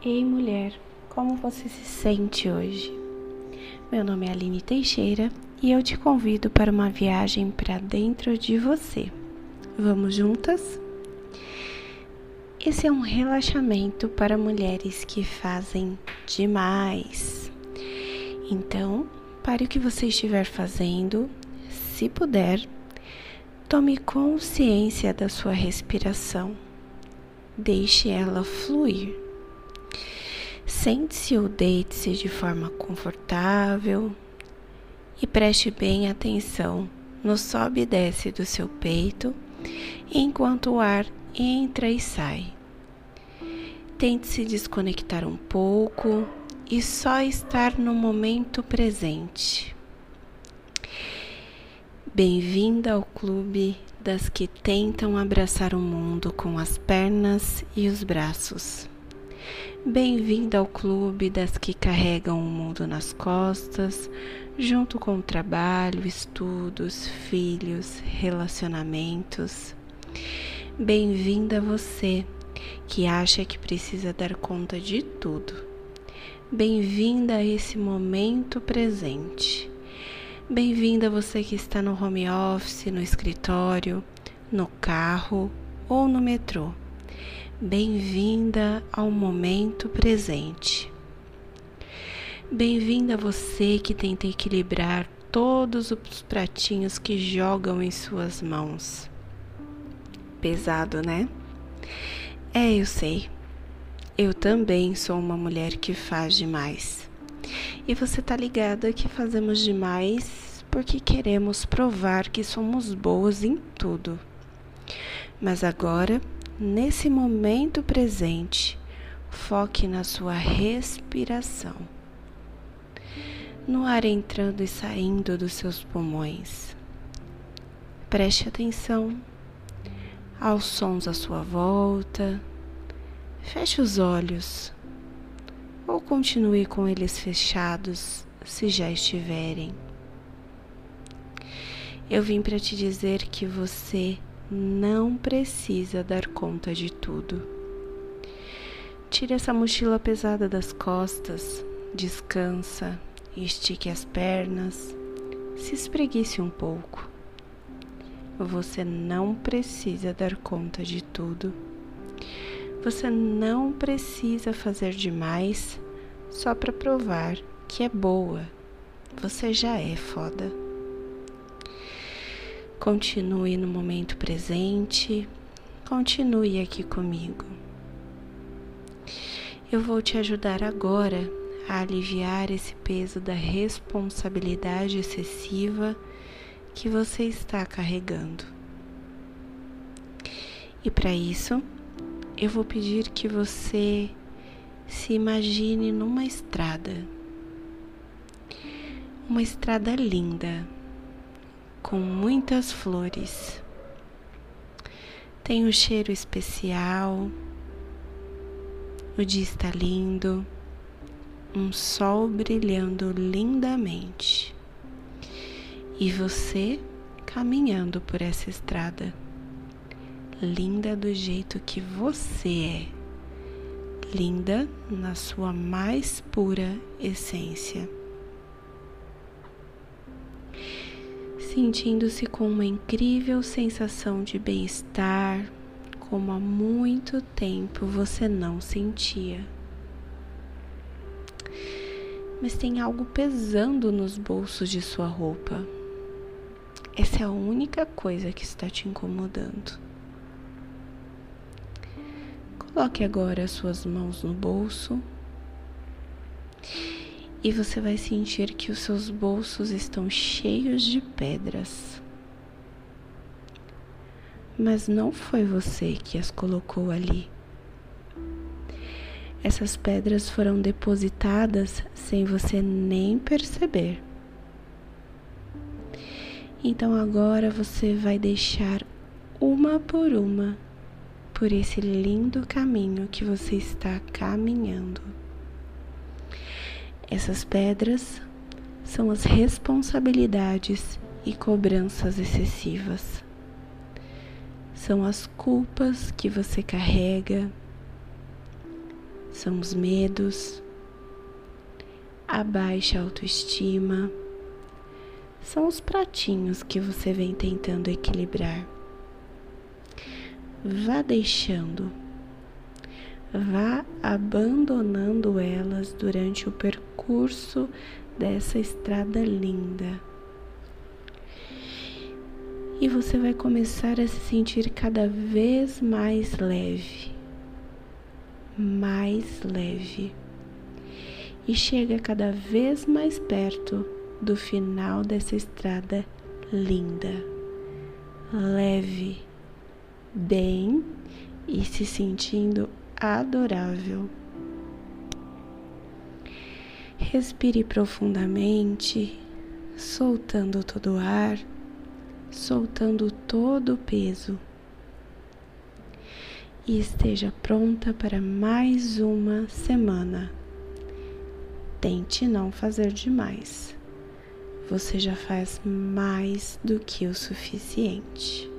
Ei mulher, como você se sente hoje? Meu nome é Aline Teixeira e eu te convido para uma viagem para dentro de você. Vamos juntas? Esse é um relaxamento para mulheres que fazem demais. Então, pare o que você estiver fazendo, se puder, tome consciência da sua respiração. Deixe ela fluir. Sente-se ou deite-se de forma confortável e preste bem atenção no sobe e desce do seu peito enquanto o ar entra e sai. Tente se desconectar um pouco e só estar no momento presente. Bem-vinda ao clube das que tentam abraçar o mundo com as pernas e os braços. Bem-vinda ao clube das que carregam o mundo nas costas, junto com o trabalho, estudos, filhos, relacionamentos. Bem-vinda você que acha que precisa dar conta de tudo. Bem-vinda a esse momento presente. Bem-vinda você que está no home office, no escritório, no carro ou no metrô. Bem-vinda ao momento presente. Bem-vinda você que tenta equilibrar todos os pratinhos que jogam em suas mãos. Pesado, né? É, eu sei. Eu também sou uma mulher que faz demais. E você tá ligada que fazemos demais porque queremos provar que somos boas em tudo. Mas agora, nesse momento presente, foque na sua respiração. No ar entrando e saindo dos seus pulmões. Preste atenção aos sons à sua volta. Feche os olhos ou continue com eles fechados se já estiverem. Eu vim para te dizer que você não precisa dar conta de tudo. Tire essa mochila pesada das costas, descansa, estique as pernas, se espreguice um pouco. Você não precisa dar conta de tudo. Você não precisa fazer demais só para provar que é boa. Você já é foda. Continue no momento presente. Continue aqui comigo. Eu vou te ajudar agora a aliviar esse peso da responsabilidade excessiva que você está carregando. E para isso, eu vou pedir que você se imagine numa estrada. Uma estrada linda, com muitas flores. Tem um cheiro especial. O dia está lindo, um sol brilhando lindamente. E você caminhando por essa estrada linda do jeito que você é, linda na sua mais pura essência. Sentindo-se com uma incrível sensação de bem-estar, como há muito tempo você não sentia. Mas tem algo pesando nos bolsos de sua roupa. Essa é a única coisa que está te incomodando. Coloque agora as suas mãos no bolso e você vai sentir que os seus bolsos estão cheios de pedras. Mas não foi você que as colocou ali. Essas pedras foram depositadas sem você nem perceber. Então agora você vai deixar uma por uma por esse lindo caminho que você está caminhando. Essas pedras são as responsabilidades e cobranças excessivas. São as culpas que você carrega, são os medos, a baixa autoestima, são os pratinhos que você vem tentando equilibrar. Vá deixando, vá abandonando elas durante o percurso dessa estrada linda. E você vai começar a se sentir cada vez mais leve, mais leve, e chega cada vez mais perto do final dessa estrada linda, leve, bem e se sentindo adorável. Respire profundamente, soltando todo o ar, soltando todo o peso. E esteja pronta para mais uma semana. Tente não fazer demais. Você já faz mais do que o suficiente.